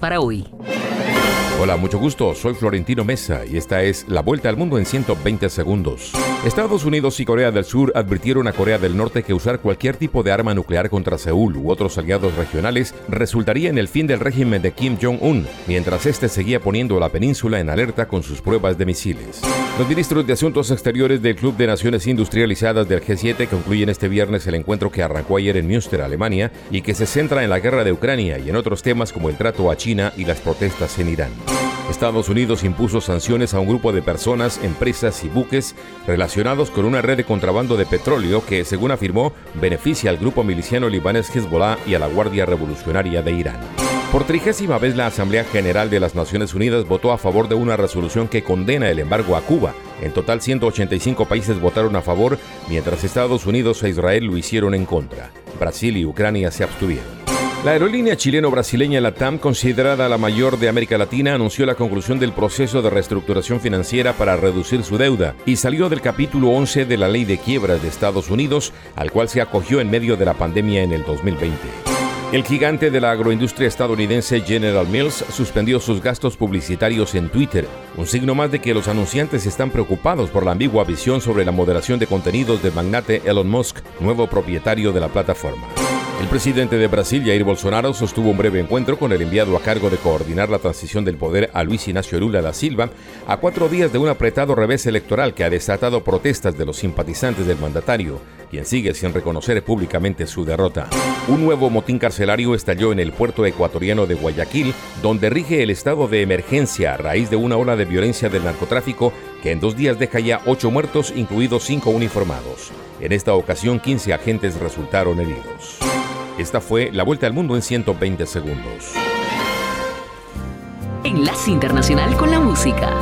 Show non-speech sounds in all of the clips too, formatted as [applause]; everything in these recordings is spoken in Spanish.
Para hoy. Hola, mucho gusto. Soy Florentino Mesa y esta es la vuelta al mundo en 120 segundos. Estados Unidos y Corea del Sur advirtieron a Corea del Norte que usar cualquier tipo de arma nuclear contra Seúl u otros aliados regionales resultaría en el fin del régimen de Kim Jong-un, mientras este seguía poniendo la península en alerta con sus pruebas de misiles. Los ministros de Asuntos Exteriores del Club de Naciones Industrializadas del G7 concluyen este viernes el encuentro que arrancó ayer en Münster, Alemania, y que se centra en la guerra de Ucrania y en otros temas como el trato a China y las protestas en Irán. Estados Unidos impuso sanciones a un grupo de personas, empresas y buques relacionados con una red de contrabando de petróleo que, según afirmó, beneficia al grupo miliciano libanés Hezbollah y a la Guardia Revolucionaria de Irán. Por trigésima vez la Asamblea General de las Naciones Unidas votó a favor de una resolución que condena el embargo a Cuba. En total 185 países votaron a favor, mientras Estados Unidos e Israel lo hicieron en contra. Brasil y Ucrania se abstuvieron. La aerolínea chileno-brasileña LATAM, considerada la mayor de América Latina, anunció la conclusión del proceso de reestructuración financiera para reducir su deuda y salió del capítulo 11 de la ley de quiebras de Estados Unidos, al cual se acogió en medio de la pandemia en el 2020. El gigante de la agroindustria estadounidense General Mills suspendió sus gastos publicitarios en Twitter, un signo más de que los anunciantes están preocupados por la ambigua visión sobre la moderación de contenidos del magnate Elon Musk, nuevo propietario de la plataforma. El presidente de Brasil, Jair Bolsonaro, sostuvo un breve encuentro con el enviado a cargo de coordinar la transición del poder a Luis Ignacio Lula da Silva a cuatro días de un apretado revés electoral que ha desatado protestas de los simpatizantes del mandatario, quien sigue sin reconocer públicamente su derrota. Un nuevo motín carcelario estalló en el puerto ecuatoriano de Guayaquil, donde rige el estado de emergencia a raíz de una ola de violencia del narcotráfico que en dos días deja ya ocho muertos, incluidos cinco uniformados. En esta ocasión, 15 agentes resultaron heridos. Esta fue la vuelta al mundo en 120 segundos. Enlace Internacional con la Música.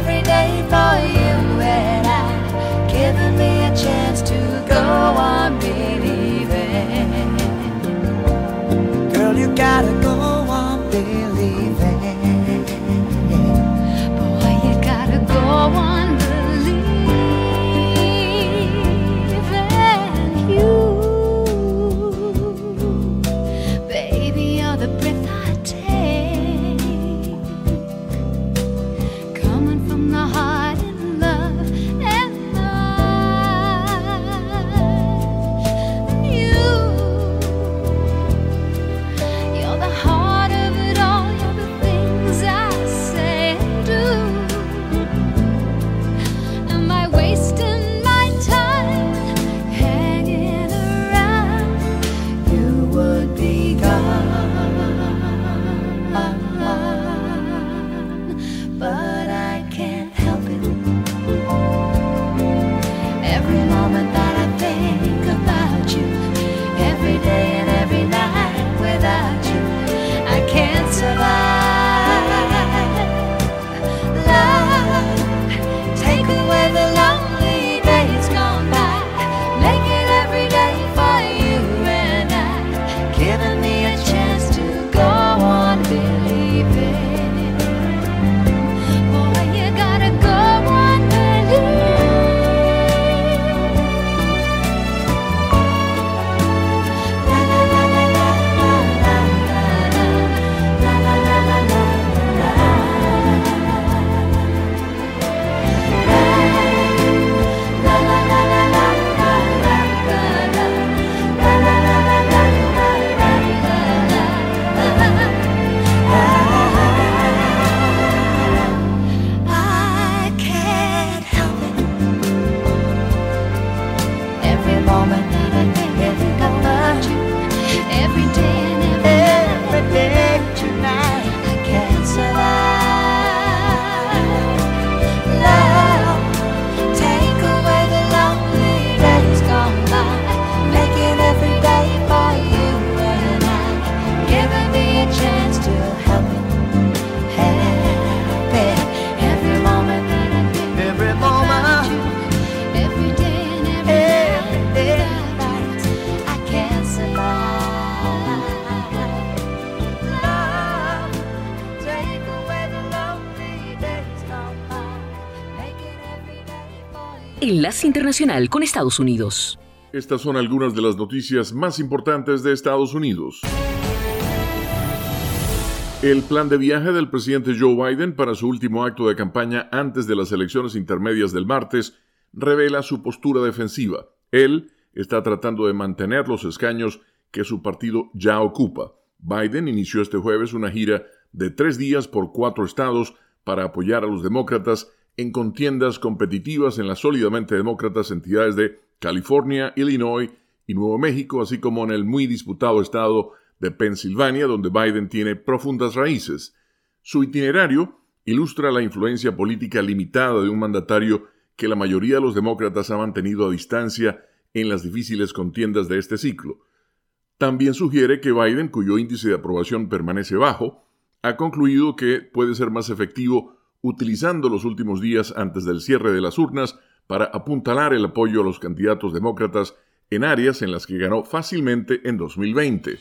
every day for you and I, giving me a chance to go on believing. Girl, you gotta go. Internacional con Estados Unidos. Estas son algunas de las noticias más importantes de Estados Unidos. El plan de viaje del presidente Joe Biden para su último acto de campaña antes de las elecciones intermedias del martes revela su postura defensiva. Él está tratando de mantener los escaños que su partido ya ocupa. Biden inició este jueves una gira de tres días por cuatro estados para apoyar a los demócratas en contiendas competitivas en las sólidamente demócratas entidades de California, Illinois y Nuevo México, así como en el muy disputado estado de Pensilvania, donde Biden tiene profundas raíces. Su itinerario ilustra la influencia política limitada de un mandatario que la mayoría de los demócratas ha mantenido a distancia en las difíciles contiendas de este ciclo. También sugiere que Biden, cuyo índice de aprobación permanece bajo, ha concluido que puede ser más efectivo utilizando los últimos días antes del cierre de las urnas para apuntalar el apoyo a los candidatos demócratas en áreas en las que ganó fácilmente en 2020.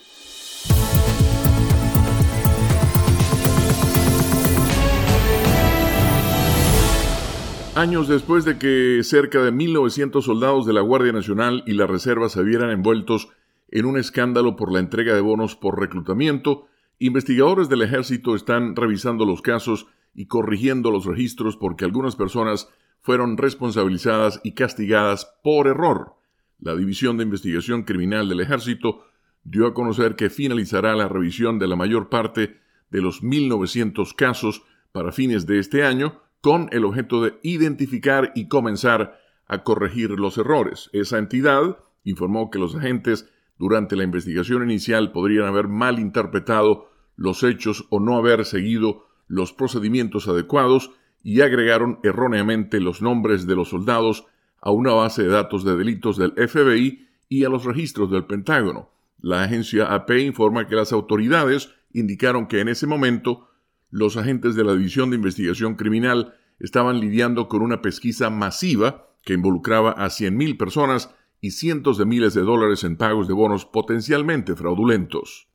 Años después de que cerca de 1.900 soldados de la Guardia Nacional y la Reserva se vieran envueltos en un escándalo por la entrega de bonos por reclutamiento, investigadores del ejército están revisando los casos y corrigiendo los registros porque algunas personas fueron responsabilizadas y castigadas por error. La División de Investigación Criminal del Ejército dio a conocer que finalizará la revisión de la mayor parte de los 1.900 casos para fines de este año, con el objeto de identificar y comenzar a corregir los errores. Esa entidad informó que los agentes durante la investigación inicial podrían haber malinterpretado los hechos o no haber seguido los procedimientos adecuados y agregaron erróneamente los nombres de los soldados a una base de datos de delitos del FBI y a los registros del Pentágono. La agencia AP informa que las autoridades indicaron que en ese momento los agentes de la División de Investigación Criminal estaban lidiando con una pesquisa masiva que involucraba a 100.000 personas y cientos de miles de dólares en pagos de bonos potencialmente fraudulentos.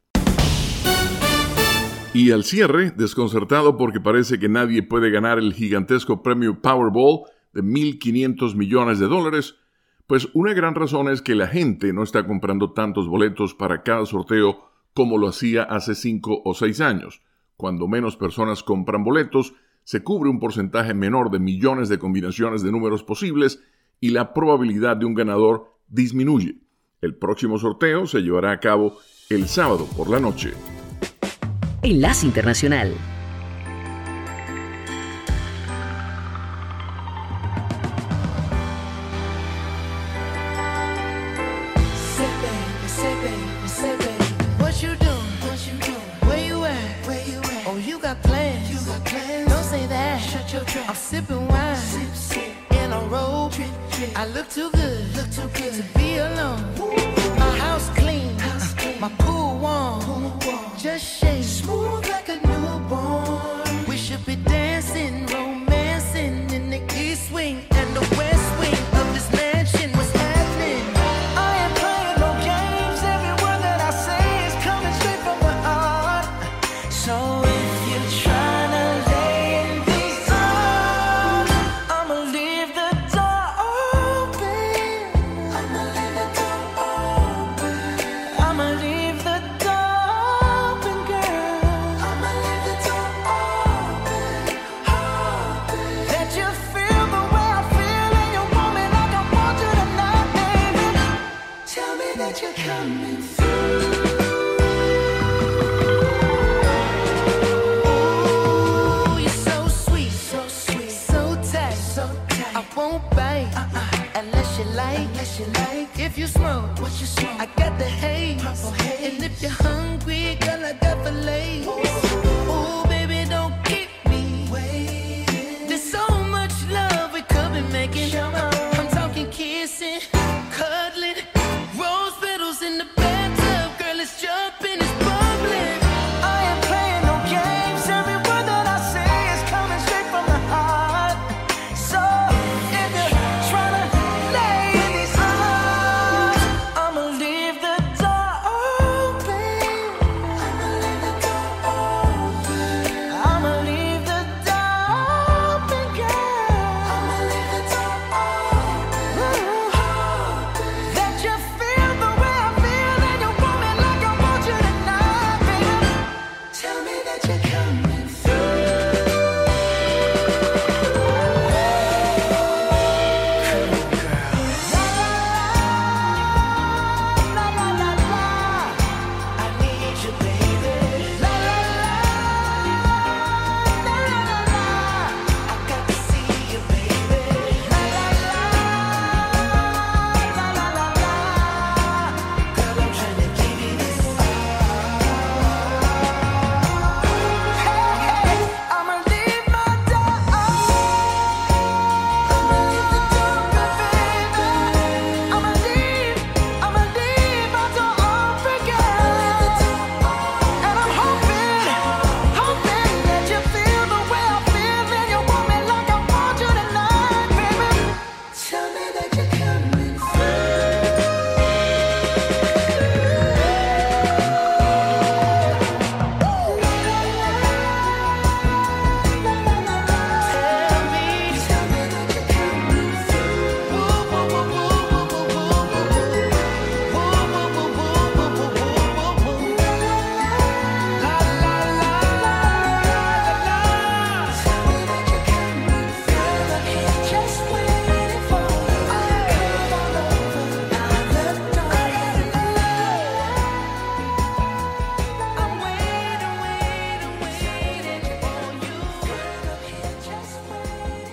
Y al cierre, desconcertado porque parece que nadie puede ganar el gigantesco premio Powerball de 1.500 millones de dólares, pues una gran razón es que la gente no está comprando tantos boletos para cada sorteo como lo hacía hace cinco o seis años. Cuando menos personas compran boletos, se cubre un porcentaje menor de millones de combinaciones de números posibles y la probabilidad de un ganador disminuye. El próximo sorteo se llevará a cabo el sábado por la noche. Enlace Internacional.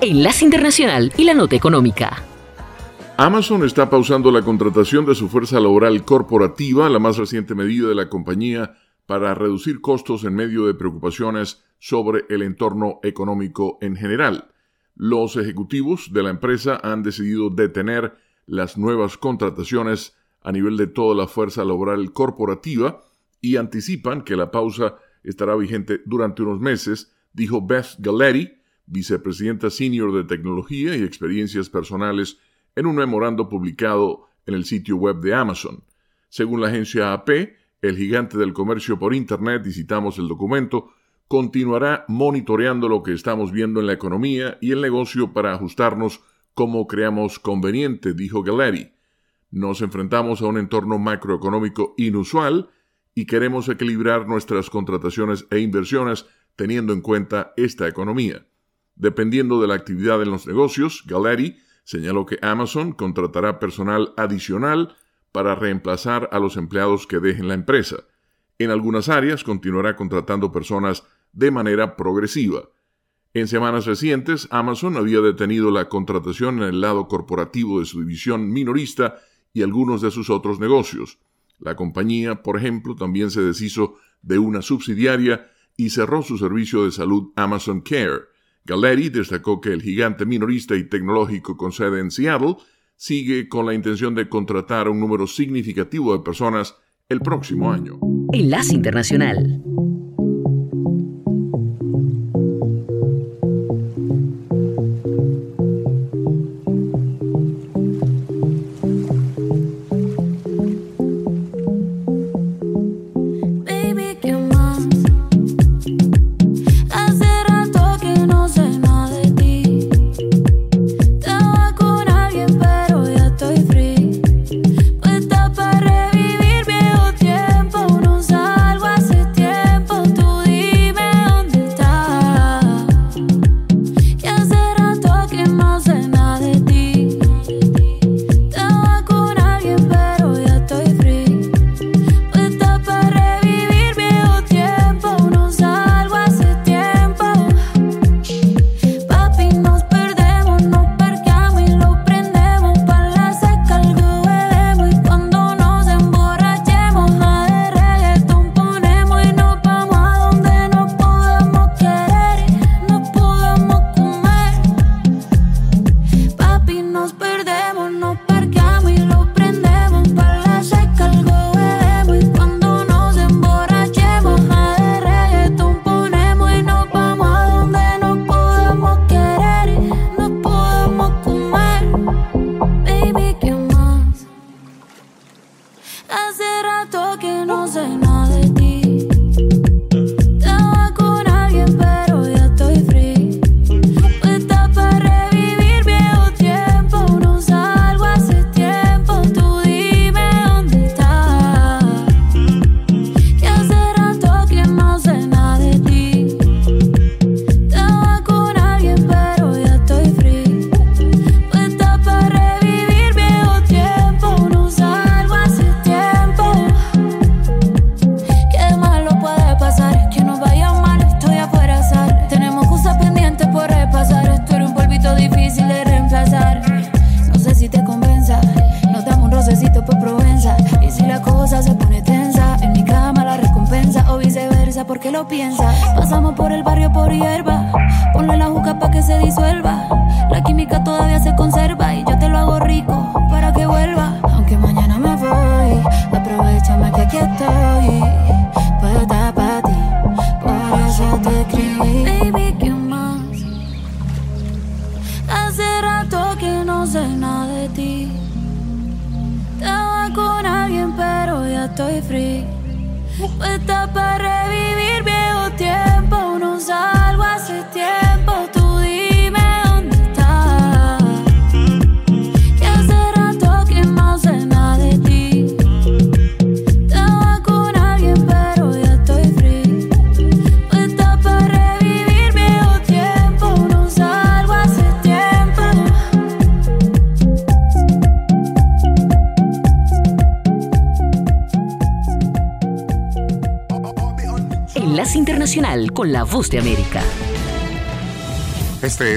Enlace Internacional y la Nota Económica. Amazon está pausando la contratación de su fuerza laboral corporativa, la más reciente medida de la compañía para reducir costos en medio de preocupaciones sobre el entorno económico en general. Los ejecutivos de la empresa han decidido detener las nuevas contrataciones a nivel de toda la fuerza laboral corporativa y anticipan que la pausa estará vigente durante unos meses, dijo Beth Gallery, vicepresidenta senior de tecnología y experiencias personales en un memorando publicado en el sitio web de Amazon. Según la agencia AP, el gigante del comercio por Internet, y citamos el documento, continuará monitoreando lo que estamos viendo en la economía y el negocio para ajustarnos como creamos conveniente, dijo Gallery. Nos enfrentamos a un entorno macroeconómico inusual y queremos equilibrar nuestras contrataciones e inversiones teniendo en cuenta esta economía. Dependiendo de la actividad en los negocios, Gallery Señaló que Amazon contratará personal adicional para reemplazar a los empleados que dejen la empresa. En algunas áreas continuará contratando personas de manera progresiva. En semanas recientes, Amazon había detenido la contratación en el lado corporativo de su división minorista y algunos de sus otros negocios. La compañía, por ejemplo, también se deshizo de una subsidiaria y cerró su servicio de salud Amazon Care. Gallery destacó que el gigante minorista y tecnológico con sede en Seattle sigue con la intención de contratar a un número significativo de personas el próximo año. Enlace Internacional.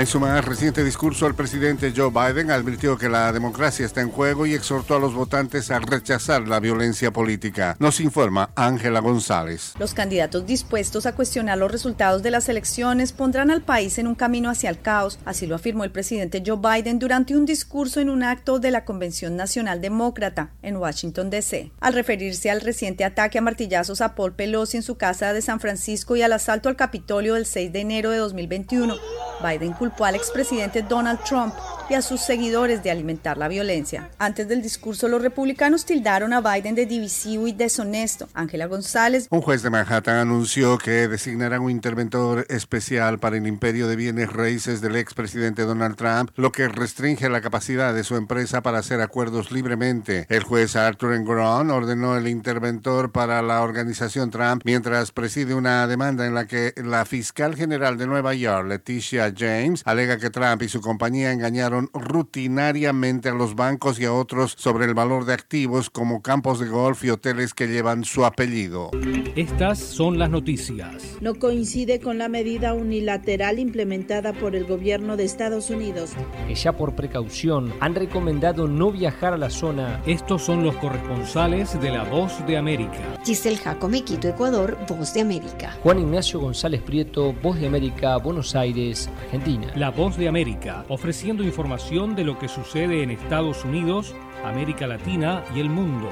En su más reciente discurso, el presidente Joe Biden advirtió que la democracia está en juego y exhortó a los votantes a rechazar la violencia política. Nos informa Ángela González. Los candidatos dispuestos a cuestionar los resultados de las elecciones pondrán al país en un camino hacia el caos, así lo afirmó el presidente Joe Biden durante un discurso en un acto de la Convención Nacional Demócrata en Washington, D.C. Al referirse al reciente ataque a martillazos a Paul Pelosi en su casa de San Francisco y al asalto al Capitolio del 6 de enero de 2021, Biden culpó al expresidente Donald Trump y a sus seguidores de alimentar la violencia. Antes del discurso, los republicanos tildaron a Biden de divisivo y deshonesto. Ángela González. Un juez de Manhattan anunció que designarán un interventor especial para el imperio de bienes raíces del expresidente Donald Trump, lo que restringe la capacidad de su empresa para hacer acuerdos libremente. El juez Arthur Engron ordenó el interventor para la organización Trump mientras preside una demanda en la que la fiscal general de Nueva York, Leticia James, alega que Trump y su compañía engañaron rutinariamente a los bancos y a otros sobre el valor de activos como campos de golf y hoteles que llevan su apellido. Estas son las noticias. No coincide con la medida unilateral implementada por el gobierno de Estados Unidos. Que ya por precaución han recomendado no viajar a la zona. Estos son los corresponsales de La Voz de América. Giselle Jacome, Quito, Ecuador, Voz de América. Juan Ignacio González Prieto, Voz de América, Buenos Aires, Argentina. La Voz de América, ofreciendo información de lo que sucede en Estados Unidos, América Latina y el mundo.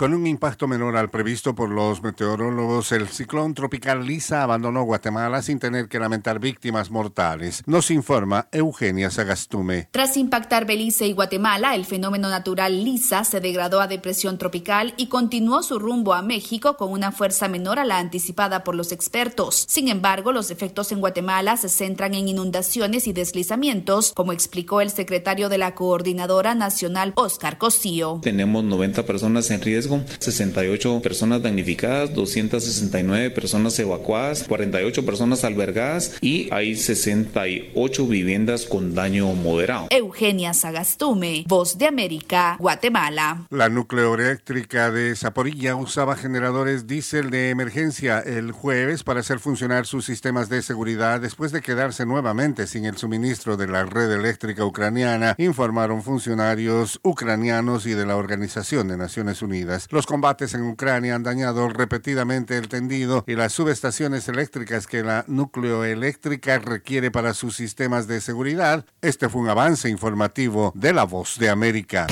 Con un impacto menor al previsto por los meteorólogos, el ciclón tropical Lisa abandonó Guatemala sin tener que lamentar víctimas mortales. Nos informa Eugenia Sagastume. Tras impactar Belice y Guatemala, el fenómeno natural Lisa se degradó a depresión tropical y continuó su rumbo a México con una fuerza menor a la anticipada por los expertos. Sin embargo, los efectos en Guatemala se centran en inundaciones y deslizamientos, como explicó el secretario de la Coordinadora Nacional, Oscar Cosío. Tenemos 90 personas en riesgo 68 personas damnificadas, 269 personas evacuadas, 48 personas albergadas y hay 68 viviendas con daño moderado. Eugenia Sagastume, Voz de América, Guatemala. La nucleoeléctrica de Zaporilla usaba generadores diésel de emergencia el jueves para hacer funcionar sus sistemas de seguridad después de quedarse nuevamente sin el suministro de la red eléctrica ucraniana, informaron funcionarios ucranianos y de la Organización de Naciones Unidas. Los combates en Ucrania han dañado repetidamente el tendido y las subestaciones eléctricas que la nucleoeléctrica requiere para sus sistemas de seguridad. Este fue un avance informativo de La Voz de América.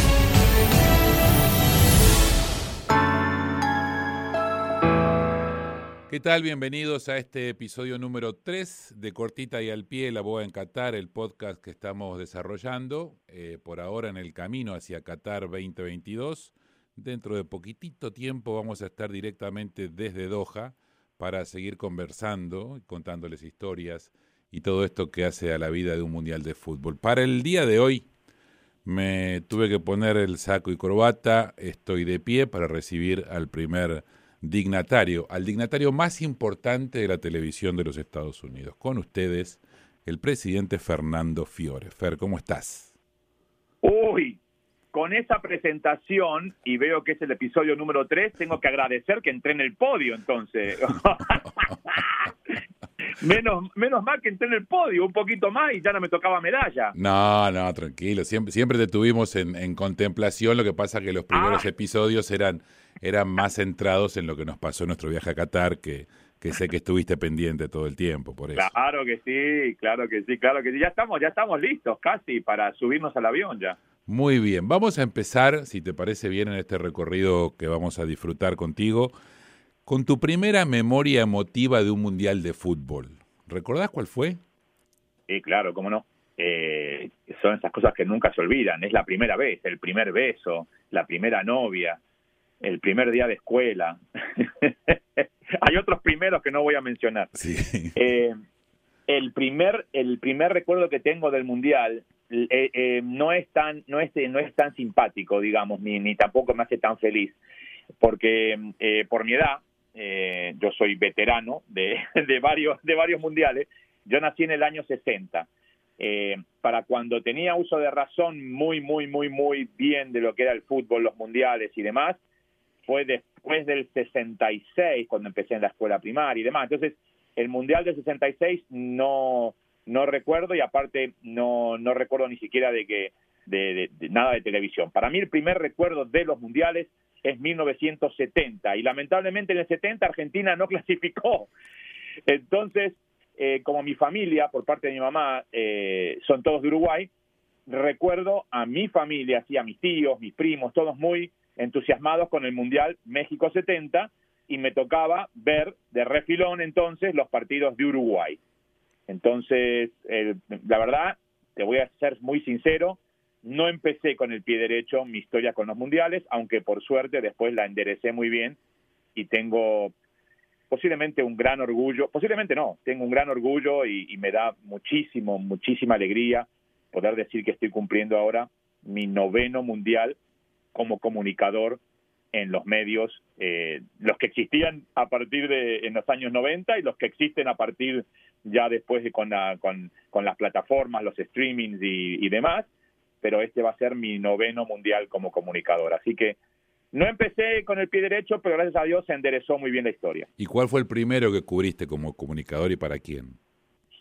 ¿Qué tal? Bienvenidos a este episodio número 3 de Cortita y al Pie, La Boa en Qatar, el podcast que estamos desarrollando eh, por ahora en el camino hacia Qatar 2022. Dentro de poquitito tiempo vamos a estar directamente desde Doha para seguir conversando, contándoles historias y todo esto que hace a la vida de un mundial de fútbol. Para el día de hoy me tuve que poner el saco y corbata, estoy de pie para recibir al primer dignatario, al dignatario más importante de la televisión de los Estados Unidos. Con ustedes, el presidente Fernando Fiore. Fer, ¿cómo estás? Uy, con esa presentación, y veo que es el episodio número 3, tengo que agradecer que entré en el podio entonces. [laughs] menos, menos mal que entré en el podio, un poquito más y ya no me tocaba medalla. No, no, tranquilo, siempre, siempre te tuvimos en, contemplación, lo que pasa que los primeros ah. episodios eran, eran más centrados en lo que nos pasó en nuestro viaje a Qatar, que, que sé que estuviste pendiente todo el tiempo, por eso. Claro que sí, claro que sí, claro que sí. Ya estamos, ya estamos listos casi para subirnos al avión ya. Muy bien, vamos a empezar, si te parece bien, en este recorrido que vamos a disfrutar contigo, con tu primera memoria emotiva de un mundial de fútbol. ¿Recordás cuál fue? Sí, claro, cómo no. Eh, son esas cosas que nunca se olvidan. Es la primera vez, el primer beso, la primera novia, el primer día de escuela. [laughs] Hay otros primeros que no voy a mencionar. Sí. Eh, el primer el primer recuerdo que tengo del mundial eh, eh, no es tan no es no es tan simpático digamos ni ni tampoco me hace tan feliz porque eh, por mi edad yo soy veterano de, [laughs] de varios de varios mundiales yo nací en el año 60 para cuando tenía uso de razón muy muy muy muy bien de lo que era el fútbol los mundiales y demás fue después del 66, cuando empecé en la escuela primaria y demás. Entonces, el Mundial del 66 no, no recuerdo y aparte no, no recuerdo ni siquiera de que de, nada de televisión. Para mí el primer recuerdo de los mundiales es 1970 y lamentablemente en el 70 Argentina no [laughs] clasificó. Entonces, eh, como mi familia, por parte de mi mamá, eh, son todos de Uruguay, recuerdo a mi familia, así a mis tíos, mis primos, todos muy entusiasmados con el Mundial México 70 y me tocaba ver de refilón entonces los partidos de Uruguay. Entonces, la verdad, te voy a ser muy sincero, no empecé con el pie derecho mi historia con los mundiales, aunque por suerte después la enderecé muy bien y tengo posiblemente un gran orgullo, posiblemente no, tengo un gran orgullo y, me da muchísimo, muchísima alegría poder decir que estoy cumpliendo ahora mi noveno mundial como comunicador en los medios, eh, los que existían a partir de en los años 90 y los que existen a partir ya después de con, con, con las plataformas, los streamings y, y demás, pero este va a ser mi noveno mundial como comunicador. Así que no empecé con el pie derecho, pero gracias a Dios se enderezó muy bien la historia. ¿Y cuál fue el primero que cubriste como comunicador y para quién?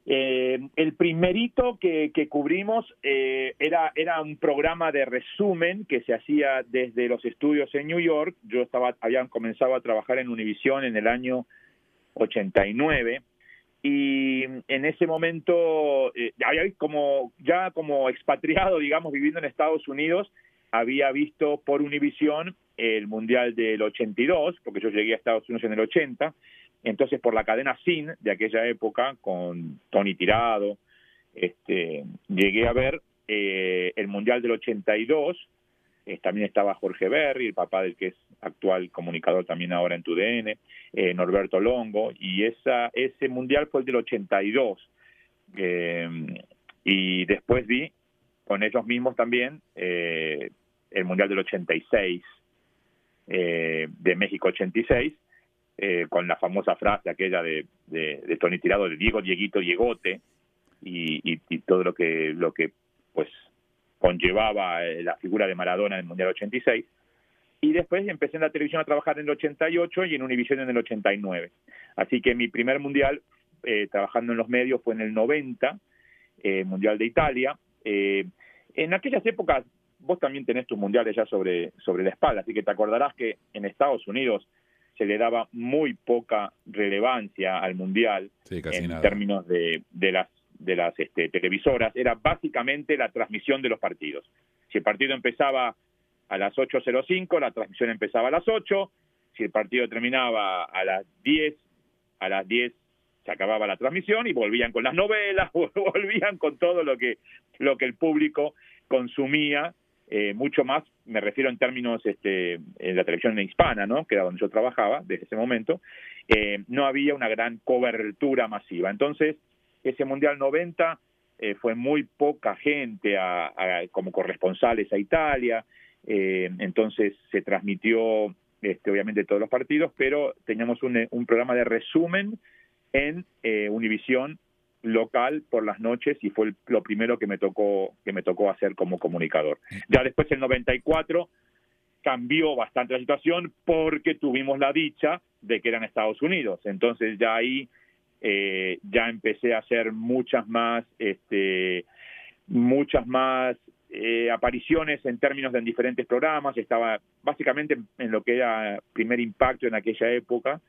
Eh, el primerito que, cubrimos eh, era, era un programa de resumen que se hacía desde los estudios en New York. Yo estaba, habían comenzado a trabajar en Univision en el año 89 y en ese momento eh, como ya como expatriado digamos viviendo en Estados Unidos había visto por Univision el mundial del 82 porque yo llegué a Estados Unidos en el 80 entonces por la cadena SIN de aquella época con Tony Tirado este llegué a ver eh, el mundial del 82 eh, también estaba Jorge Berry, el papá del que es actual comunicador también ahora en TUDN, eh, Norberto Longo, y esa, ese mundial fue el del 82. Eh, y después vi con ellos mismos también el mundial del 86, de México 86, con la famosa frase aquella de, de, Tony Tirado, de Diego, Dieguito, Diegote, y, y, y todo lo que, lo que pues conllevaba eh, la figura de Maradona en el Mundial 86. Y después empecé en la televisión a trabajar en el 88 y en Univision en el 89. Así que mi primer mundial eh, trabajando en los medios fue en el 90, eh, Mundial de Italia. en aquellas épocas vos también tenés tus mundiales ya sobre, sobre la espalda, así que te acordarás que en Estados Unidos se le daba muy poca relevancia al mundial en términos de, de las de las este, televisoras era básicamente la transmisión de los partidos. Si el partido empezaba a las 8.05, la transmisión empezaba a las 8, si el partido terminaba a las 10, a las 10 se acababa la transmisión y volvían con las novelas, [laughs] volvían con todo lo que, lo que el público consumía, eh, mucho más, me refiero en términos este, la televisión hispana, ¿no? que era donde yo trabajaba desde ese momento, eh, no había una gran cobertura masiva. Entonces, ese Mundial 90 eh, fue muy poca gente como corresponsales a Italia, eh, entonces se transmitió este, obviamente todos los partidos, pero teníamos un, un programa de resumen en eh, Univisión local por las noches y fue lo primero que me tocó que me tocó hacer como comunicador. Ya después el 94 cambió bastante la situación porque tuvimos la dicha de que eran Estados Unidos, entonces ya ahí eh, ya empecé a hacer muchas más, este, muchas más eh, apariciones en términos de en diferentes programas, estaba básicamente en lo que era primer impacto en aquella época,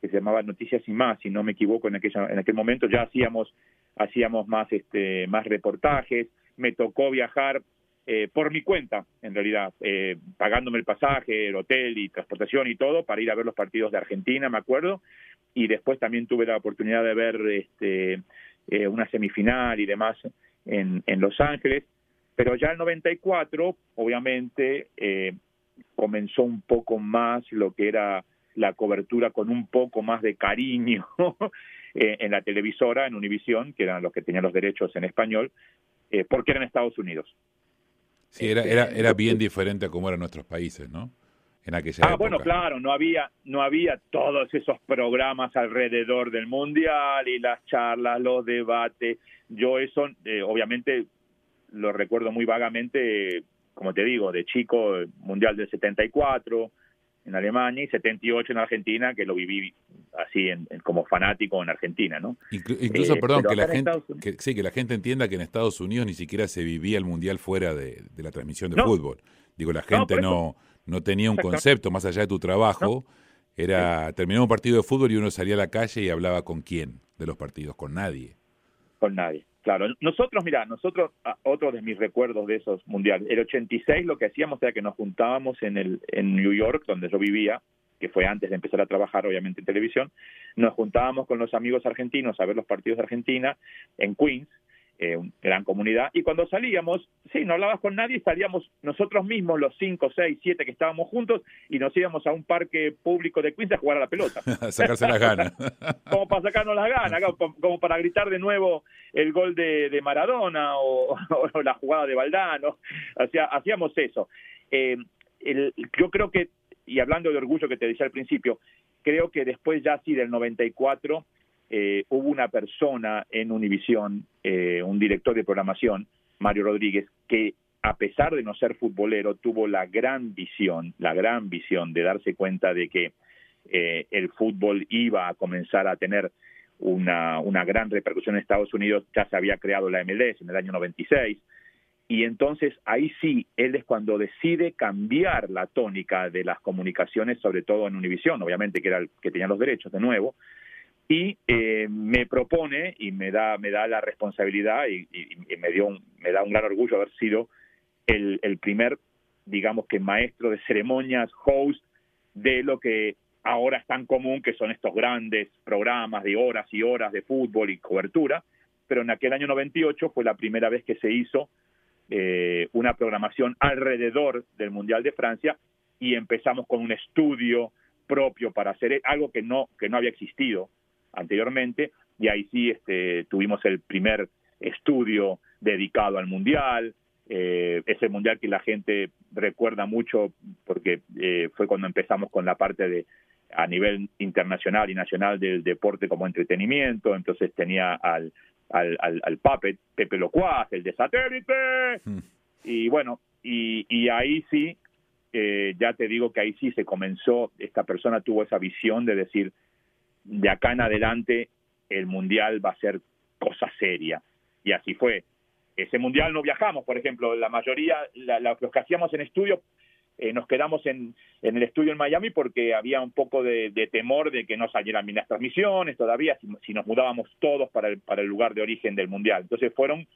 que se llamaba Noticias y más, si no me equivoco en aquella, en aquel momento ya hacíamos, hacíamos más este, más reportajes, me tocó viajar eh, por mi cuenta, en realidad, eh, pagándome el pasaje, el hotel y transportación y todo para ir a ver los partidos de Argentina, me acuerdo, y después también tuve la oportunidad de ver este, eh, una semifinal y demás en, en Los Ángeles, pero ya el 94, obviamente, eh, comenzó un poco más lo que era la cobertura con un poco más de cariño [laughs] eh, en la televisora, en Univisión, que eran los que tenían los derechos en español, porque eran Estados Unidos. Sí, era, era, era bien diferente a cómo eran nuestros países, ¿no? Ah, bueno, claro, no había, no había todos esos programas alrededor del mundial y las charlas, los debates. Yo eso, eh, obviamente, lo recuerdo muy vagamente, como te digo, de chico, mundial del 74, en Alemania y 78 en Argentina, que lo viví así en, como fanático en Argentina, ¿no? incluso, eh, perdón, que la gente, que, sí, que la gente entienda que en Estados Unidos ni siquiera se vivía el mundial fuera de, la transmisión de fútbol. Digo, la gente no, no, tenía un concepto más allá de tu trabajo. Era terminaba un partido de fútbol y uno salía a la calle y hablaba con quién de los partidos, con nadie. Con nadie. Claro, nosotros, mira, nosotros, otro de mis recuerdos de esos mundiales, el 86 lo que hacíamos era que nos juntábamos en, el, en New York, donde yo vivía, que fue antes de empezar a trabajar obviamente en televisión, nos juntábamos con los amigos argentinos a ver los partidos de Argentina en Queens, eh, gran comunidad, y cuando salíamos, sí, no hablabas con nadie, salíamos nosotros mismos, los cinco, seis, siete que estábamos juntos, y nos íbamos a un parque público de Queens a jugar a la pelota. [laughs] a sacarse las ganas. [laughs] como para sacarnos las ganas, como, para gritar de nuevo el gol de, Maradona [laughs] o, la jugada de Valdano, hacíamos eso. Eh, yo creo que, y hablando de orgullo que te decía al principio, creo que después ya sí del 94 eh, hubo una persona en Univisión, eh, un director de programación, Mario Rodríguez, que a pesar de no ser futbolero, tuvo la gran visión, la gran visión de darse cuenta de que eh, el fútbol iba a comenzar a tener una, una gran repercusión en Estados Unidos, ya se había creado la MLS en el año 96, y entonces ahí sí, él es cuando decide cambiar la tónica de las comunicaciones, sobre todo en Univisión, obviamente que era el que tenía los derechos de nuevo, y eh, me propone y me da me da la responsabilidad y, me dio me da un gran orgullo haber sido el, el, primer digamos que maestro de ceremonias host de lo que ahora es tan común que son estos grandes programas de horas y horas de fútbol y cobertura. Pero en aquel año 98 fue la primera vez que se hizo eh, una programación alrededor del mundial de Francia y empezamos con un estudio propio para hacer algo que no que no había existido anteriormente, y ahí sí este, tuvimos el primer estudio dedicado al Mundial, eh, ese Mundial que la gente recuerda mucho porque eh, fue cuando empezamos con la parte de a nivel internacional y nacional del deporte como entretenimiento, entonces tenía al, al, al, puppet Pepe Locuaz, el de satélite, hmm. y bueno, y, y ahí sí, eh, ya te digo que ahí sí se comenzó, esta persona tuvo esa visión de decir, de acá en adelante el mundial va a ser cosa seria. Y así fue. Ese mundial no viajamos, por ejemplo, la mayoría, los que hacíamos en estudio, eh, nos quedamos en, en, el estudio en Miami porque había un poco de, temor de que no salieran bien las transmisiones todavía, si, nos mudábamos todos para el, para el lugar de origen del mundial. Entonces fueron,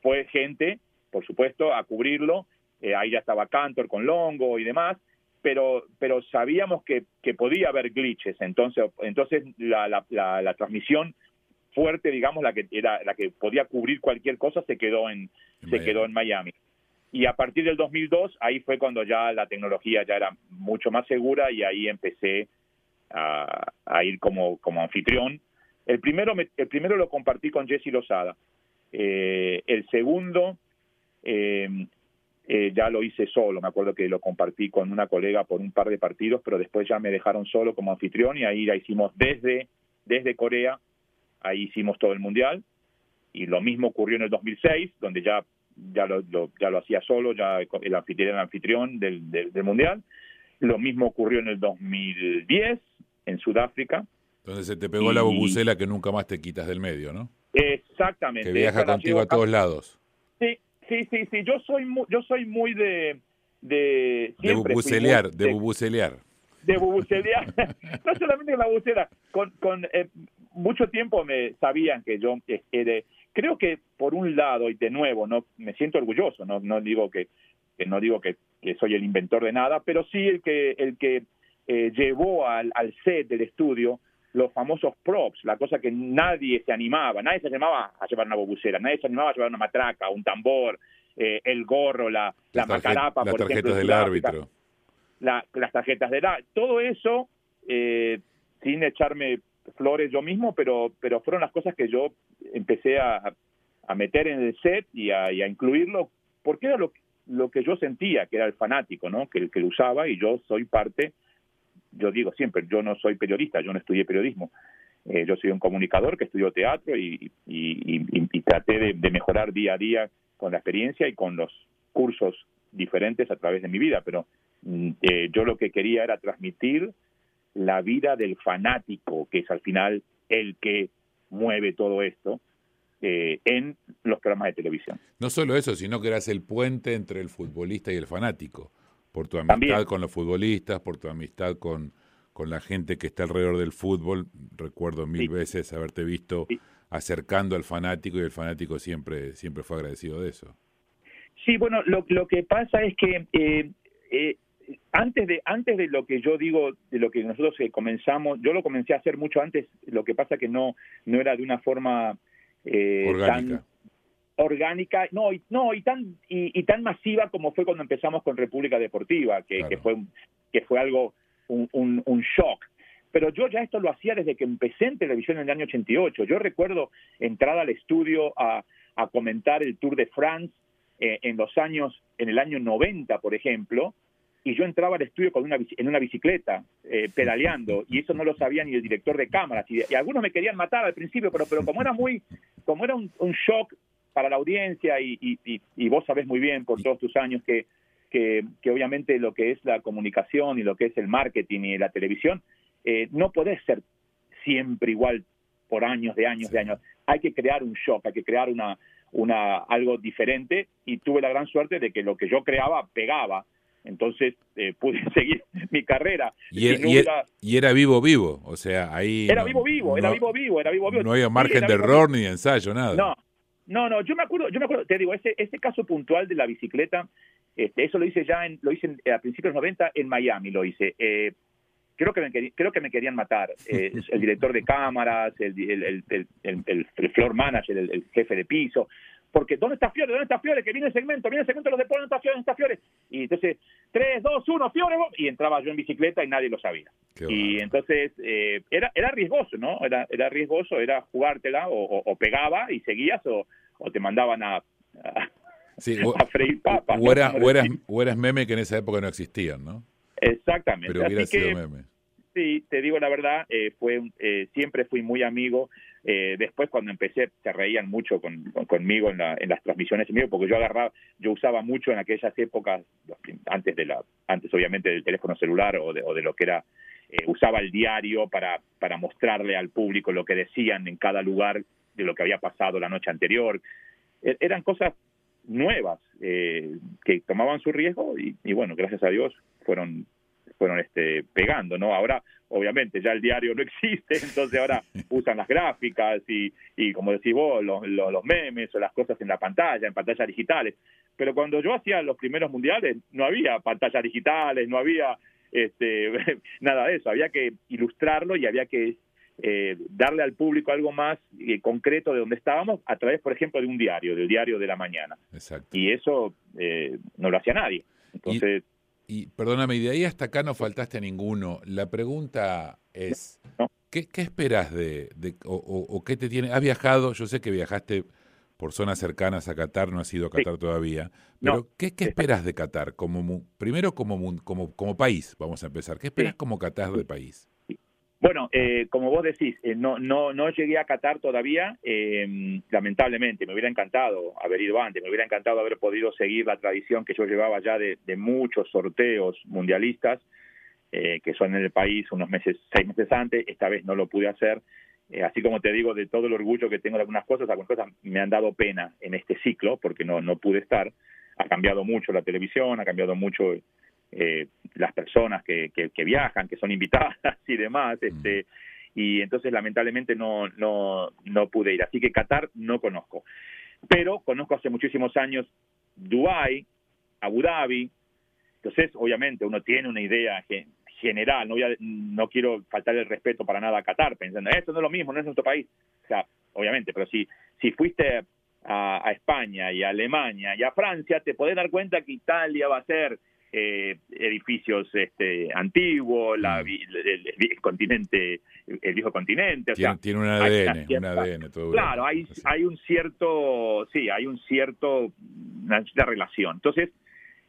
fue gente, por supuesto, a cubrirlo. Eh, ahí ya estaba Cantor con Longo y demás, pero, pero sabíamos que, que podía haber glitches, entonces, entonces la, la, la, transmisión fuerte, digamos, la que era la que podía cubrir cualquier cosa, se quedó en, se quedó en Miami. Y a partir del 2002, ahí fue cuando ya la tecnología ya era mucho más segura y ahí empecé a, a ir como, como anfitrión. El primero, el primero lo compartí con Jesse Lozada. Eh, el segundo eh, eh, ya lo hice solo, me acuerdo que lo compartí con una colega por un par de partidos, pero después ya me dejaron solo como anfitrión y ahí la hicimos desde, desde Corea, ahí hicimos todo el mundial y lo mismo ocurrió en el 2006, donde ya, ya, lo, ya lo hacía solo, ya el anfitrión el anfitrión del, del, mundial, lo mismo ocurrió en el 2010 en Sudáfrica. Donde se te pegó la bubucela que nunca más te quitas del medio, ¿no? Exactamente. Que viaja contigo a todos lados. Sí, Sí, sí, sí. Yo soy muy, yo soy muy de de de bubucelear, de, bubucelear. De bubucelear. [laughs] no solamente la bubucela, con, con eh, mucho tiempo me sabían que yo eh, creo que por un lado y de nuevo no me siento orgulloso, no no digo que, que no digo que, que, soy el inventor de nada, pero sí el que el que eh, llevó al, al set del estudio los famosos props, la cosa que nadie se animaba, nadie se animaba a llevar una bobusera, nadie se animaba a llevar una matraca, un tambor, eh, el gorro, la, la, macarapa, las tarjetas del árbitro. las tarjetas del árbitro, todo eso, eh, sin echarme flores yo mismo, pero, pero fueron las cosas que yo empecé a, a meter en el set y a, y a incluirlo, porque era lo, lo que yo sentía, que era el fanático, ¿no? que, que lo usaba y yo soy parte yo digo siempre, yo no soy periodista, yo no estudié periodismo. Eh, yo soy un comunicador que estudió teatro y, traté de, mejorar día a día con la experiencia y con los cursos diferentes a través de mi vida, pero mm, eh, yo lo que quería era transmitir la vida del fanático, que es al final el que mueve todo esto, eh, en los programas de televisión. No solo eso, sino que eras el puente entre el futbolista y el fanático, por tu amistad con los futbolistas, por tu amistad con, con la gente que está alrededor del fútbol. Recuerdo mil veces haberte visto acercando al fanático y el fanático siempre, siempre fue agradecido de eso. Sí, bueno, lo, lo que pasa es que eh, eh, antes de antes de lo que yo digo de lo que nosotros eh, comenzamos yo lo comencé a hacer mucho antes lo que pasa que no no era de una forma eh, orgánica. tan orgánica no y no y tan y, tan masiva como fue cuando empezamos con República Deportiva que, que fue que fue algo un, un, un, shock. Pero yo ya esto lo hacía desde que empecé en televisión en el año 88 yo recuerdo entrar al estudio a, a comentar el Tour de France eh, en los años en el año 90 por ejemplo y yo entraba al estudio con una, en una bicicleta, eh, pedaleando, y eso no lo sabía ni el director de cámaras, y, algunos me querían matar al principio, pero, pero como era muy, como era un, shock para la audiencia, y, y, y, vos sabés muy bien por todos tus años que, que, que, obviamente lo que es la comunicación y lo que es el marketing y la televisión, eh, no podés ser siempre igual por años, de años, de años. Hay que crear un shock, hay que crear una, una, algo diferente, y tuve la gran suerte de que lo que yo creaba pegaba entonces eh, [laughs] pude seguir mi carrera. Y, era, y, era, vivo vivo, o sea, ahí... Era vivo vivo, era vivo vivo, era vivo vivo. No había margen de error ni de ensayo, nada. No, no, no, yo me acuerdo, yo me acuerdo, te digo, ese, ese caso puntual de la bicicleta, este, eso lo hice ya, en, lo hice a principios de los 90 en Miami, lo hice. Eh, creo que me creo que me querían matar eh, [laughs] el director de cámaras el, el, el floor manager el, jefe de piso porque ¿dónde está Fiore? ¿Dónde está Fiore? Que viene el segmento, viene el segmento de los deportes, ¿dónde está Fiore? ¿Dónde está Fiore? Y entonces, 3, 2, 1, Fiore, y entraba yo en bicicleta y nadie lo sabía. y entonces, eh, era, era riesgoso, ¿no? Era, era riesgoso, era jugártela, o, o, pegaba y seguías, o, o te mandaban a, a, sí, [laughs] o, freír papas. O, eras, o eras meme que en esa época no existían, ¿no? Exactamente. Pero hubiera sido meme. Sí, te digo la verdad, eh, fue eh, siempre fui muy amigo eh, después cuando empecé se reían mucho con, conmigo en, la, en, las transmisiones en porque yo agarraba, yo usaba mucho en aquellas épocas, antes de la, antes obviamente del teléfono celular o de, o de lo que era, eh, usaba el diario para, para mostrarle al público lo que decían en cada lugar de lo que había pasado la noche anterior. E, eran cosas nuevas eh, que tomaban su riesgo y bueno, gracias a Dios fueron fueron este, pegando, ¿no? Ahora, obviamente, ya el diario no [laughs] existe, entonces ahora usan las gráficas y, y como decís vos, los, los, memes o las cosas en la pantalla, en pantallas digitales. Pero cuando yo hacía los primeros mundiales, no había pantallas digitales, no había este, [laughs] nada de eso, había que ilustrarlo y había que eh, darle al público algo más eh, concreto de donde estábamos a través, por ejemplo, de un diario, del diario de la mañana. Exacto. Y eso eh, no lo hacía nadie. Entonces, y perdóname, y de ahí hasta acá no faltaste a ninguno. La pregunta es, ¿qué, qué esperas de, de o, qué te tiene? ¿Has viajado? Yo sé que viajaste por zonas cercanas a Qatar, no has ido a Qatar todavía, pero ¿qué, ¿qué, esperas de Qatar? Como, primero como, como, como país, vamos a empezar. ¿Qué esperas como Qatar de país? Bueno, eh, como vos decís, eh, no, no, no llegué a Qatar todavía, eh, lamentablemente, me hubiera encantado haber ido antes, me hubiera encantado haber podido seguir la tradición que yo llevaba ya de, muchos sorteos mundialistas, que son en el país unos meses, seis meses antes, esta vez no lo pude hacer, así como te digo, de todo el orgullo que tengo de algunas cosas, algunas cosas me han dado pena en este ciclo, porque no, no pude estar, ha cambiado mucho la televisión, ha cambiado mucho eh, las personas que, que, viajan, que son invitadas [laughs] y demás, este, y entonces lamentablemente no, no, no pude ir. Así que Qatar no conozco. Pero conozco hace muchísimos años Dubái, Abu Dhabi, entonces obviamente uno tiene una idea general, no, no quiero faltar el respeto para nada a Qatar, pensando, esto no es lo mismo, no es nuestro país. O sea, obviamente, pero si, si fuiste a, a España y a Alemania y a Francia, te podés dar cuenta que Italia va a ser eh, edificios este, antiguos, la, mm. el, continente, el viejo continente. tiene, un ADN, un ADN todo Claro, hay, hay un cierto, sí, hay un cierto, una, relación. Entonces,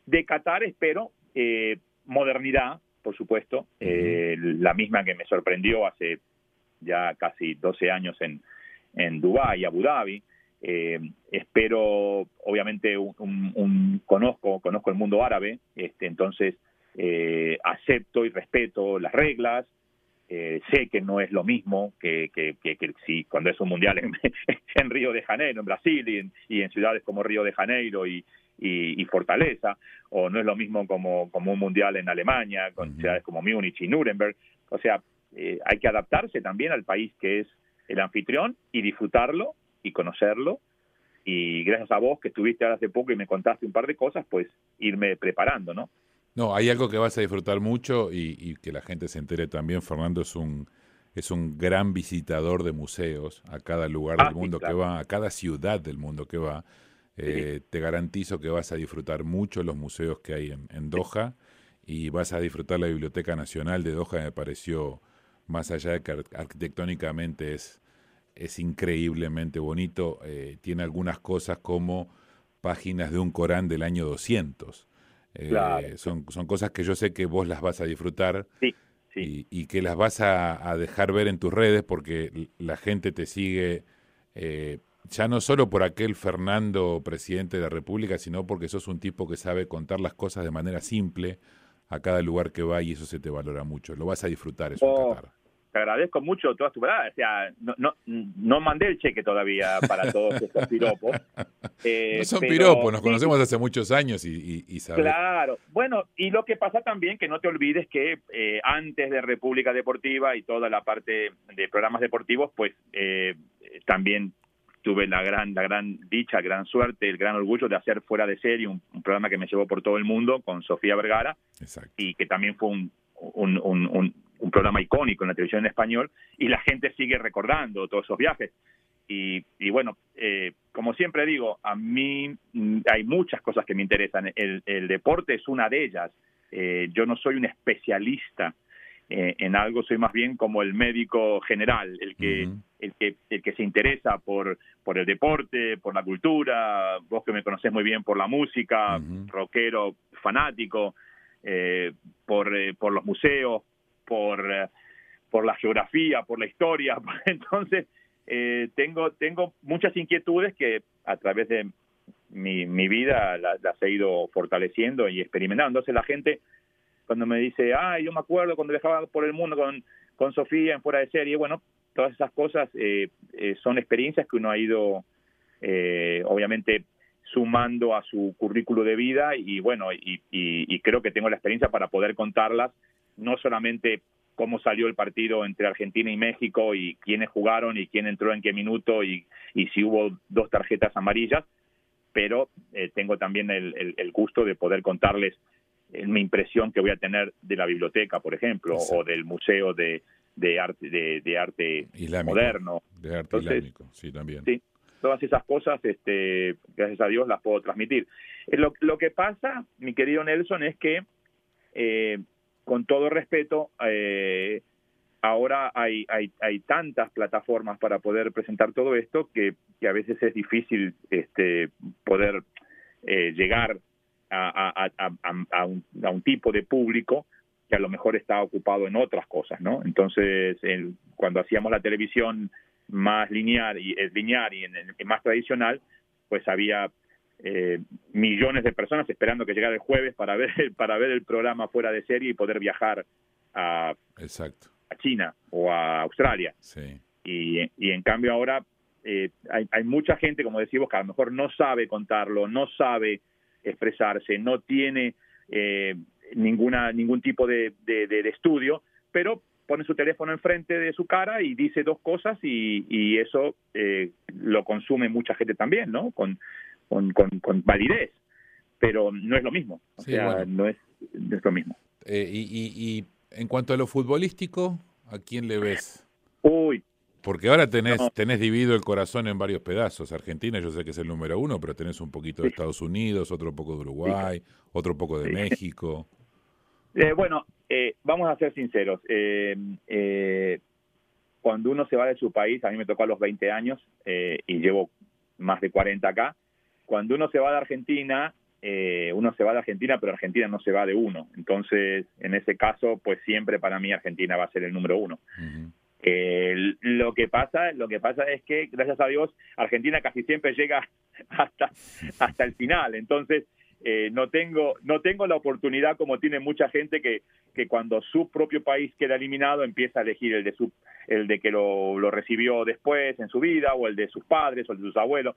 de Qatar espero eh, modernidad, por supuesto, eh, la misma que me sorprendió hace ya casi 12 años en, en Dubái, Abu Dhabi, eh, espero, obviamente, un, conozco conozco el mundo árabe, este, entonces eh, acepto y respeto las reglas, eh, sé que no es lo mismo que, que, que, si cuando es un mundial en, [laughs] en, Río de Janeiro, en Brasil y en, y en ciudades como Río de Janeiro y, y, y, Fortaleza, o no es lo mismo como, como un mundial en Alemania, con ciudades como Múnich y Nuremberg. O sea, eh, hay que adaptarse también al país que es el anfitrión y disfrutarlo y conocerlo. Y gracias a vos que estuviste ahora hace poco y me contaste un par de cosas, pues irme preparando, ¿no? No, hay algo que vas a disfrutar mucho y, que la gente se entere también. Fernando es un, es un gran visitador de museos a cada lugar del ah, mundo que va, a cada ciudad del mundo que va. Eh, te garantizo que vas a disfrutar mucho los museos que hay en, en, Doha y vas a disfrutar la Biblioteca Nacional de Doha, me pareció, más allá de que arquitectónicamente es, es increíblemente bonito, eh, tiene algunas cosas como páginas de un Corán del año 200. Eh, son, son cosas que yo sé que vos las vas a disfrutar Y, que las vas a, dejar ver en tus redes porque la gente te sigue eh, ya no solo por aquel Fernando presidente de la República, sino porque sos un tipo que sabe contar las cosas de manera simple a cada lugar que va y eso se te valora mucho. Lo vas a disfrutar eso oh, Te agradezco mucho todas tus palabras. O sea, no, no, no mandé el cheque todavía para todos estos [laughs] piropos. Eh, no son piropos, nos conocemos hace muchos años y, y, Claro. Bueno, y lo que pasa también, que no te olvides que eh, antes de República Deportiva y toda la parte de programas deportivos, pues eh, también tuve la gran, la gran dicha, gran suerte, el gran orgullo de hacer fuera de serie un, programa que me llevó por todo el mundo con Sofía Vergara y que también fue un, un, un, un, programa icónico en la televisión en español y la gente sigue recordando todos esos viajes. Y, y bueno, eh, como siempre digo, a mí mm, hay muchas cosas que me interesan. El, el deporte es una de ellas. Eh, yo no soy un especialista eh, en algo soy más bien como el médico general, el que, el que, el que se interesa por, por el deporte, por la cultura, vos que me conocés muy bien por la música, rockero fanático, eh, por, por los museos, por, por la geografía, por la historia. [laughs] Entonces, tengo, tengo muchas inquietudes que a través de mi, mi vida las, he ido fortaleciendo y experimentando. Entonces la gente cuando me dice, ah, yo me acuerdo cuando viajaba por el mundo con, con Sofía en fuera de serie, bueno, todas esas cosas eh, eh, son experiencias que uno ha ido, eh, obviamente, sumando a su currículo de vida y bueno, y, y, creo que tengo la experiencia para poder contarlas, no solamente cómo salió el partido entre Argentina y México y quiénes jugaron y quién entró en qué minuto y, y si hubo dos tarjetas amarillas, pero tengo también el, el, gusto de poder contarles mi impresión que voy a tener de la biblioteca, por ejemplo, o del museo de, de arte de, arte moderno. De arte islámico, sí, también. Sí, todas esas cosas, este, gracias a Dios, las puedo transmitir. Eh, lo, lo que pasa, mi querido Nelson, es que, eh, con todo respeto, eh, ahora hay, hay, hay tantas plataformas para poder presentar todo esto que, que a veces es difícil este, poder llegar a, un, tipo de público que a lo mejor está ocupado en otras cosas, ¿no? Entonces, cuando hacíamos la televisión más lineal y lineal y en, más tradicional, pues había eh, millones de personas esperando que llegara el jueves para ver [laughs] para ver el programa fuera de serie y poder viajar a, Exacto. a China o a Australia. Sí. Y, y en cambio ahora eh, hay, hay mucha gente, como decimos, que a lo mejor no sabe contarlo, no sabe expresarse, no tiene eh, ninguna ningún tipo de, de, estudio, pero pone su teléfono enfrente de su cara y dice dos cosas y, y eso eh, lo consume mucha gente también, ¿no? Con, con, con, validez, pero no es lo mismo, o sea, no, es, no, es, lo mismo. Eh, y, y, y en cuanto a lo futbolístico, ¿a quién le ves? Uy, porque ahora tenés, tenés dividido el corazón en varios pedazos. Argentina yo sé que es el número uno, pero tenés un poquito de Estados Unidos, otro poco de Uruguay, otro poco de México. [laughs] Eh, bueno, eh, vamos a ser sinceros. Eh, cuando uno se va de su país, a mí me tocó a los 20 años y llevo más de 40 acá, cuando uno se va de Argentina, uno se va de Argentina, pero Argentina no se va de uno. Entonces, en ese caso, pues siempre para mí Argentina va a ser el número uno. Eh, lo que pasa, lo que pasa es que gracias a Dios Argentina casi siempre llega [laughs] hasta hasta el final. Entonces eh, no tengo no tengo la oportunidad como tiene mucha gente que, que cuando su propio país queda eliminado empieza a elegir el de su el de que lo, lo recibió después en su vida o el de sus padres o el de sus abuelos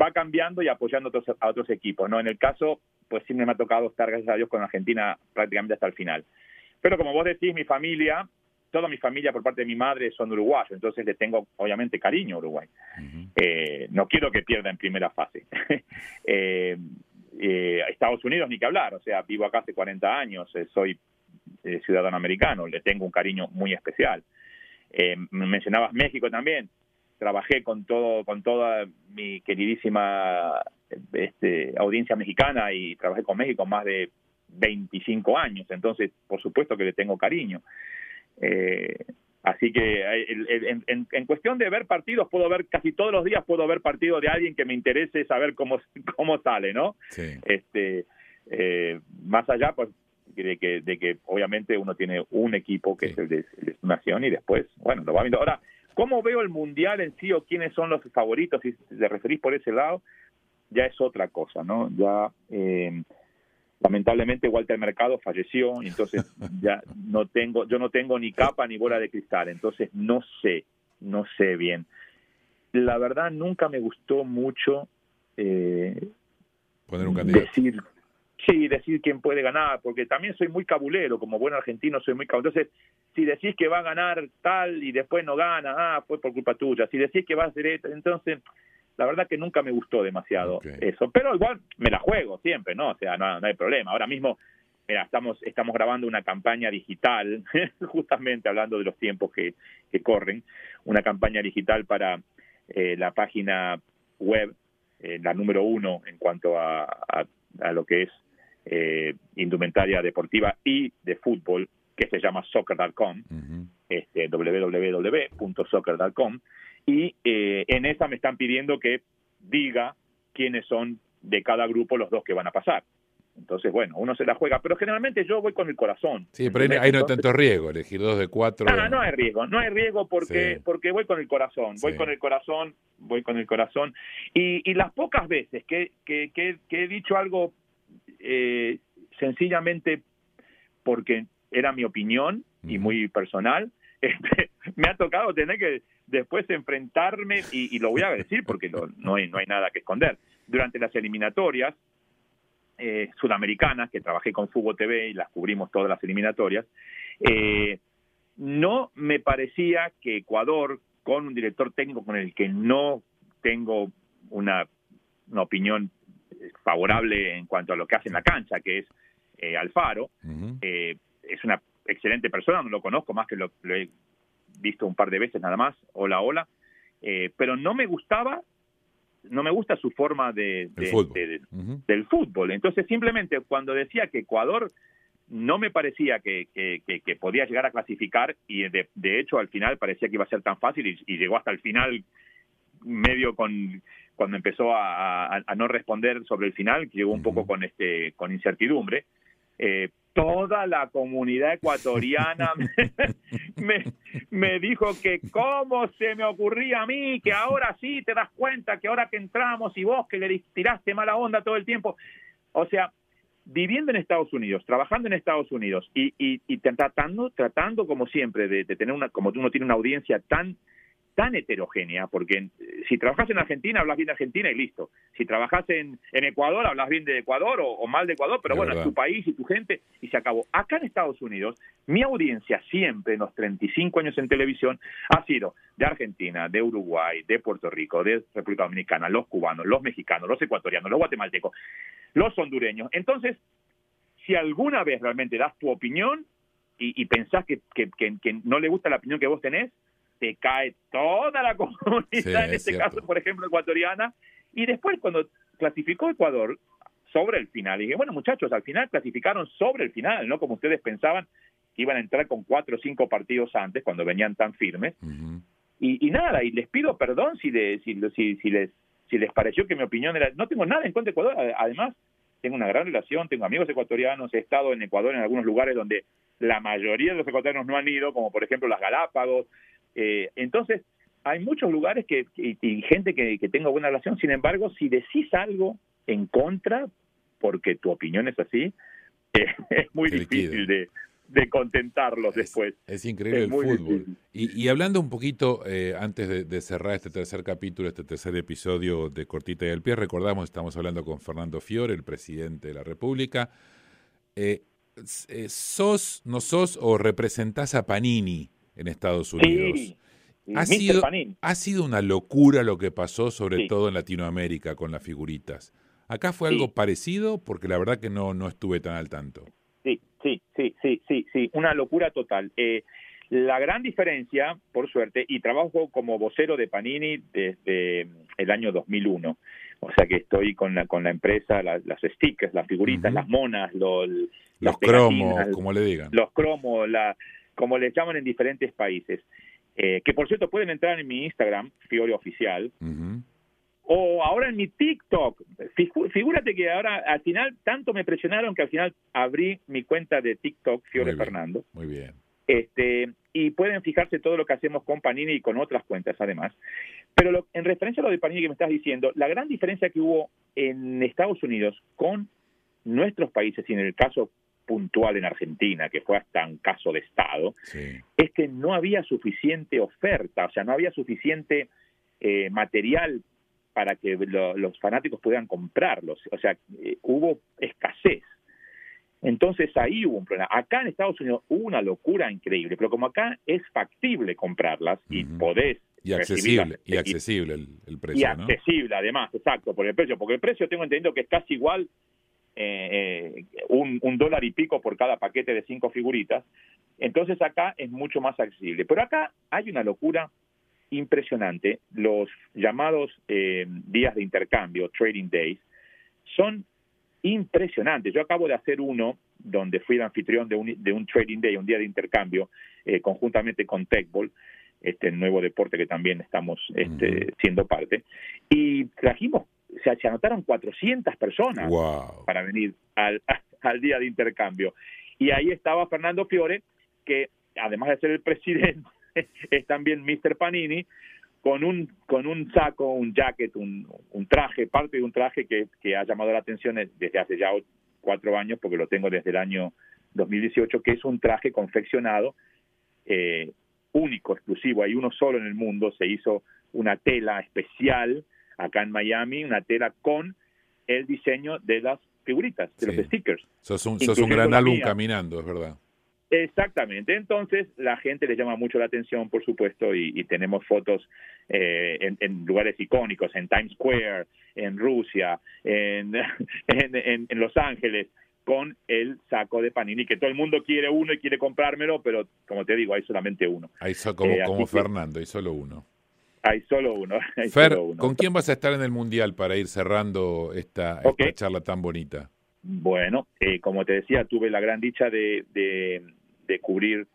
va cambiando y apoyando a otros, a otros equipos no en el caso pues sí me ha tocado estar gracias a Dios con Argentina prácticamente hasta el final pero como vos decís mi familia toda mi familia por parte de mi madre son uruguayos, entonces le tengo obviamente cariño a Uruguay. eh, no quiero que pierda en primera fase. [laughs] eh, eh, Estados Unidos ni que hablar, o sea, vivo acá hace 40 años, eh, soy eh, ciudadano americano, le tengo un cariño muy especial. Eh, mencionabas México también, trabajé con todo con toda mi queridísima este, audiencia mexicana y trabajé con México más de 25 años, entonces por supuesto que le tengo cariño. Eh, así que eh, en, en- en cuestión de ver partidos, puedo ver casi todos los días, puedo ver partidos de alguien que me interese saber cómo, [laughs] cómo sale, ¿no? Sí. Este, eh, más allá, pues, de que, de que obviamente uno tiene un equipo que es el de, el de su nación y después, bueno, lo va viendo. Ahora, ¿cómo veo el mundial en sí o quiénes son los favoritos? Si te referís por ese lado, ya es otra cosa, ¿no? Ya, eh, lamentablemente Walter Mercado falleció y entonces [laughs] ya no tengo yo no tengo ni capa ni bola de cristal entonces no sé no sé bien la verdad nunca me gustó mucho eh, Poner un candidato. decir sí decir quién puede ganar porque también soy muy cabulero como buen argentino soy muy cabulero entonces si decís que va a ganar tal y después no gana ah fue por culpa tuya si decís que va a ser esto entonces la verdad que nunca me gustó demasiado eso, pero igual me la juego siempre, ¿no? O sea, no, no hay problema. Ahora mismo, mira, estamos, estamos grabando una campaña digital, [laughs] justamente hablando de los tiempos que, que corren, una campaña digital para eh, la página web, eh, la número uno en cuanto a, a, a lo que es eh, indumentaria deportiva y de fútbol, que se llama soccer.com, este, www.soccer.com, y eh, en esa me están pidiendo que diga quiénes son de cada grupo los dos que van a pasar. Entonces, bueno, uno se la juega, pero generalmente yo voy con el corazón. Sí, pero ahí, no- ahí no hay tanto riesgo, elegir dos de cuatro. Ah, no hay riesgo, no hay riesgo porque Sí. porque voy con el corazón, voy Sí. con el corazón, voy con el corazón. Y, y las pocas veces que, que, que- que he dicho algo eh, sencillamente porque era mi opinión y muy personal, [laughs] este, me ha tocado tener que después enfrentarme y, y lo voy a decir porque lo- no, hay, no hay nada que esconder. Durante las eliminatorias eh, sudamericanas, que trabajé con Fútbol TV y las cubrimos todas las eliminatorias, eh, no me parecía que Ecuador, con un director técnico con el que no tengo una, una opinión favorable en cuanto a lo que hace en la cancha, que es eh, Alfaro, eh, es una excelente persona, no lo conozco más que lo, lo he visto un par de veces nada más, hola, hola, eh, pero no me gustaba, no me gusta su forma de, de- fútbol. de- de- del fútbol. Entonces, simplemente cuando decía que Ecuador no me parecía que, que- que- que podía llegar a clasificar y de, de hecho al final parecía que iba a ser tan fácil y, y llegó hasta el final medio con cuando empezó a, a- a no responder sobre el final, que llegó un poco con este con incertidumbre. Eh, toda la comunidad ecuatoriana [laughs] me, me dijo que cómo se me ocurría a mí, que ahora sí te das cuenta, que ahora que entramos y vos que le tiraste mala onda todo el tiempo. O sea, viviendo en Estados Unidos, trabajando en Estados Unidos y, y, y tratando, tratando como siempre de, de tener una, como uno tiene una audiencia tan tan heterogénea, porque si trabajas en Argentina, hablas bien de Argentina y listo. Si trabajas en, en Ecuador, hablas bien de Ecuador o, o mal de Ecuador, pero Es bueno, verdad. es tu país y tu gente y se acabó. Acá en Estados Unidos, mi audiencia siempre en los 35 años en televisión ha sido de Argentina, de Uruguay, de Puerto Rico, de República Dominicana, los cubanos, los mexicanos, los ecuatorianos, los guatemaltecos, los hondureños. Entonces, si alguna vez realmente das tu opinión y, y pensás que, que- que- que no le gusta la opinión que vos tenés, te cae toda la [laughs] comunidad, Sí, en es este caso, por ejemplo, ecuatoriana. Y después, cuando clasificó Ecuador sobre el final, dije, bueno, muchachos, al final clasificaron sobre el final, ¿no? Como ustedes pensaban que iban a entrar con cuatro o cinco partidos antes, cuando venían tan firmes. y, y nada, y les pido perdón si, de- si, si, si les, si les pareció que mi opinión era... No tengo nada en contra de Ecuador, ade- además tengo una gran relación, tengo amigos ecuatorianos, he estado en Ecuador en algunos lugares donde la mayoría de los ecuatorianos no han ido, como por ejemplo las Galápagos. Eh, entonces, hay muchos lugares que, y, y gente que, que tengo buena relación, sin embargo, si decís algo en contra, porque tu opinión es así, [laughs] es muy difícil de, de contentarlos después. Es increíble el fútbol. Y, y, hablando un poquito, eh, antes de, de, cerrar este tercer capítulo, este tercer episodio de Cortita y al Pie, recordamos, estamos hablando con Fernando Fiore, el presidente de la República. Eh, ¿Sos, no sos o representás a Panini en Estados Unidos? Sí. Ha sido, ha sido una locura lo que pasó, sobre sí. todo en Latinoamérica, con las figuritas. ¿Acá fue algo parecido? Porque la verdad que no, no estuve tan al tanto. Sí, sí, sí, sí, sí, sí, una locura total. Eh, la gran diferencia, por suerte, y trabajo como vocero de Panini desde el año 2001, o sea que estoy con la, con la empresa, la, las stickers, las figuritas, uh -huh. las monas, los, los cromos, como le digan. Los cromos, la, como les llaman en diferentes países. Eh, que por cierto pueden entrar en mi Instagram, Fiore Oficial, uh -huh. o ahora en mi TikTok. Figúrate que ahora al final tanto me presionaron que al final abrí mi cuenta de TikTok, Fiore muy Fernando. Muy bien. Este, y pueden fijarse todo lo que hacemos con Panini y con otras cuentas además. Pero lo, en referencia a lo de Panini que me estás diciendo, la gran diferencia que hubo en Estados Unidos con nuestros países y en el caso puntual en Argentina, que fue hasta un caso de Estado, sí. es que no había suficiente oferta, o sea, no había suficiente eh, material para que lo, los fanáticos pudieran comprarlos, o sea, eh, hubo escasez. Entonces ahí hubo un problema. Acá en Estados Unidos hubo una locura increíble, pero como acá es factible comprarlas uh -huh. y podés y accesible, y accesible el, el precio, Y accesible, además, exacto, por el precio, porque el precio tengo entendido que es casi igual eh, eh, un, un, dólar y pico por cada paquete de cinco figuritas. Entonces acá es mucho más accesible. Pero acá hay una locura impresionante. Los llamados eh, días de intercambio, trading days, son impresionantes. Yo acabo de hacer uno donde fui el anfitrión de un, de un trading day, un día de intercambio, eh, conjuntamente con TechBall, este nuevo deporte que también estamos este, siendo parte. Y trajimos se, se anotaron 400 personas wow. para venir al, [laughs] al día de intercambio. Y ahí estaba Fernando Fiore, que además de ser el presidente, [laughs] es también Mr. Panini, con un, con un saco, un jacket, un, un traje, parte de un traje que, que, ha llamado la atención desde hace ya cuatro años, porque lo tengo desde el año 2018, que es un traje confeccionado eh, único, exclusivo. Hay uno solo en el mundo, se hizo una tela especial acá en Miami, una tela con el diseño de las figuritas, de sí. los stickers. Sos un, sos un gran álbum caminando, es verdad. Exactamente, entonces la gente le llama mucho la atención, por supuesto, y, y tenemos fotos eh, en, en, lugares icónicos, en Times Square, en Rusia, [laughs] en, en, en, Los Ángeles, con el saco de Panini, que todo el mundo quiere uno y quiere comprármelo, pero como te digo, hay solamente uno. Hay so, como, eh, como Fernando, hay solo uno. Hay solo uno. [laughs] Hay Fer, solo uno. ¿con quién vas a estar en el Mundial para ir cerrando esta, okay. esta charla tan bonita? Bueno, eh, como te decía, tuve la gran dicha de, de, de cubrir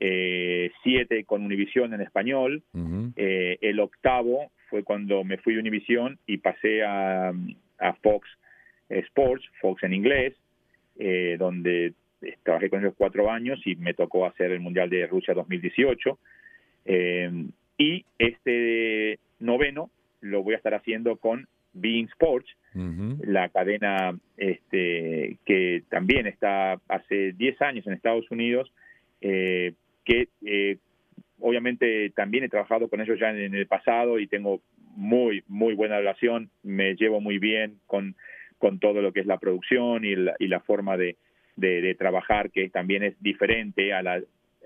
eh, siete con Univisión en español. Uh -huh. eh, el octavo fue cuando me fui a Univisión y pasé a, a Fox Sports, Fox en inglés, eh, donde trabajé con ellos cuatro años y me tocó hacer el Mundial de Rusia 2018. Eh, y este noveno lo voy a estar haciendo con Being Sports, uh -huh. la cadena este, que también está hace 10 años en Estados Unidos, eh, que eh, obviamente también he trabajado con ellos ya en, en, el pasado y tengo muy, muy buena relación, me llevo muy bien con, con todo lo que es la producción y la, y la forma de, de, de, trabajar, que también es diferente a, la,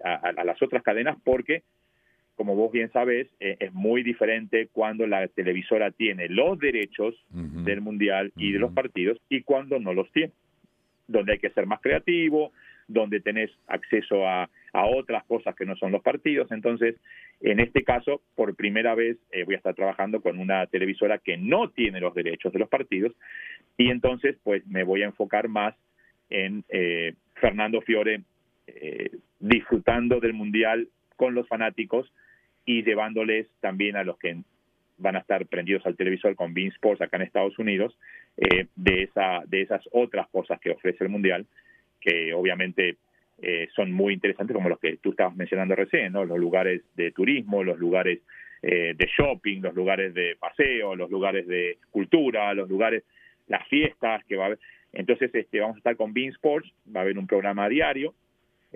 a, a las otras cadenas porque como vos bien sabes, eh, es muy diferente cuando la televisora tiene los derechos uh -huh. del mundial y uh -huh. de los partidos y cuando no los tiene. Donde hay que ser más creativo, donde tenés acceso a, a otras cosas que no son los partidos. Entonces, en este caso, por primera vez eh, voy a estar trabajando con una televisora que no tiene los derechos de los partidos y entonces, pues, me voy a enfocar más en eh, Fernando Fiore eh, disfrutando del mundial con los fanáticos y llevándoles también a los que van a estar prendidos al televisor con Bean Sports acá en Estados Unidos eh, de esa de esas otras cosas que ofrece el mundial que obviamente eh, son muy interesantes como los que tú estabas mencionando recién no los lugares de turismo los lugares eh, de shopping los lugares de paseo los lugares de cultura los lugares las fiestas que va a haber. Entonces este, vamos a estar con Bean Sports, va a haber un programa diario,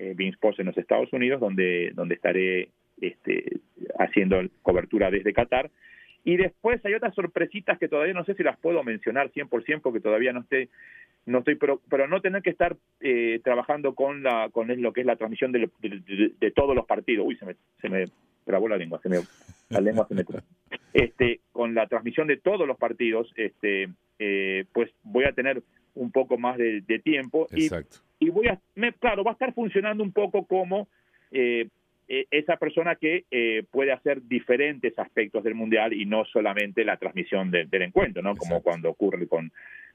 eh, Bean en los Estados Unidos, donde, donde estaré este, haciendo cobertura desde Qatar. Y después hay otras sorpresitas que todavía no sé si las puedo mencionar 100% porque todavía no estoy, no estoy pero, pero no tener que estar eh, trabajando con la con lo que es la transmisión de, de, todos los partidos. Uy, se me, se me trabó la lengua, se me, la lengua se me este Con la transmisión de todos los partidos, este eh, pues voy a tener un poco más de, tiempo. Exacto. Y, voy a, me, claro, va a estar funcionando un poco como eh, e, esa persona que eh, puede hacer diferentes aspectos del mundial y no solamente la transmisión del encuentro, ¿no? Como cuando ocurre con,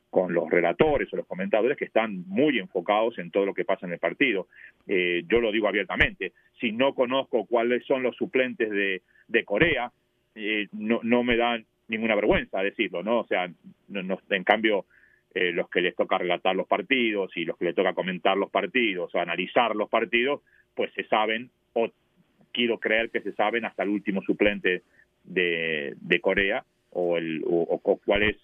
con los relatores o los comentadores que están muy enfocados en todo lo que pasa en el partido. Eh, yo lo digo abiertamente, si no conozco cuáles son los suplentes de, de Corea, no, no me da ninguna vergüenza decirlo, ¿no? O sea, no, en cambio, eh, los que les toca relatar los partidos y los que les toca comentar los partidos o analizar los partidos, pues se saben, o quiero creer que se saben hasta el último suplente de, de Corea o, el, o, cuáles,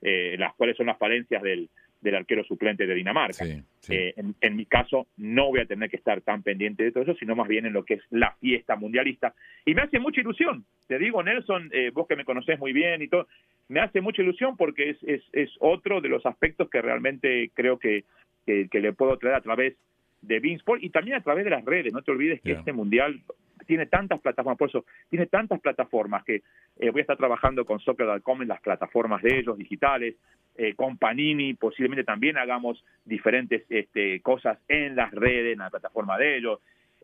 eh, las cuáles son las falencias del, del arquero suplente de Dinamarca. Eh, en, mi caso, no voy a tener que estar tan pendiente de todo eso, sino más bien en lo que es la fiesta mundialista. Y me hace mucha ilusión, te digo, Nelson, eh, vos que me conocés muy bien y todo, me hace mucha ilusión porque es, es, es otro de los aspectos que realmente creo que, que, le puedo traer a través de Beansport y también a través de las redes. No te olvides que este mundial tiene tantas plataformas, por eso tiene tantas plataformas que eh, voy a estar trabajando con Soccer.com en las plataformas de ellos digitales, eh, con Panini, posiblemente también hagamos diferentes este, cosas en las redes, en la plataforma de ellos.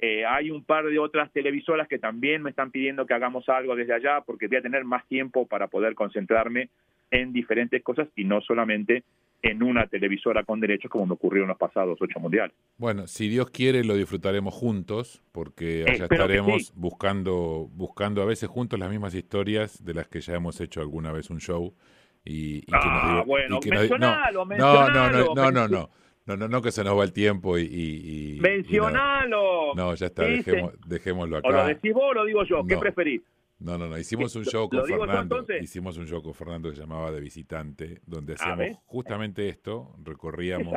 Eh, hay un par de otras televisoras que también me están pidiendo que hagamos algo desde allá porque voy a tener más tiempo para poder concentrarme en diferentes cosas y no solamente en una televisora con derechos como me ocurrió en los pasados ocho mundiales. Bueno, si Dios quiere lo disfrutaremos juntos, porque allá estaremos buscando, buscando a veces juntos las mismas historias de las que ya hemos hecho alguna vez un show. Y, y ah, bueno, no, no, no, no, no, no, no. No, no, no, que se nos va el tiempo y... y, Mencionalo. no, ya está, dejemos, dejémoslo acá. O lo decís vos o lo digo yo, ¿qué preferís? No, no, no. Hicimos un show con Fernando. Hicimos un show con Fernando que se llamaba De Visitante, donde hacíamos justamente esto. Recorríamos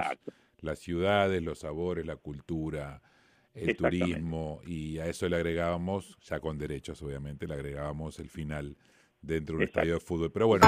las ciudades, los sabores, la cultura, el turismo, y a eso le agregábamos, ya con derechos obviamente, le agregábamos el final dentro de un estadio de fútbol. Pero bueno.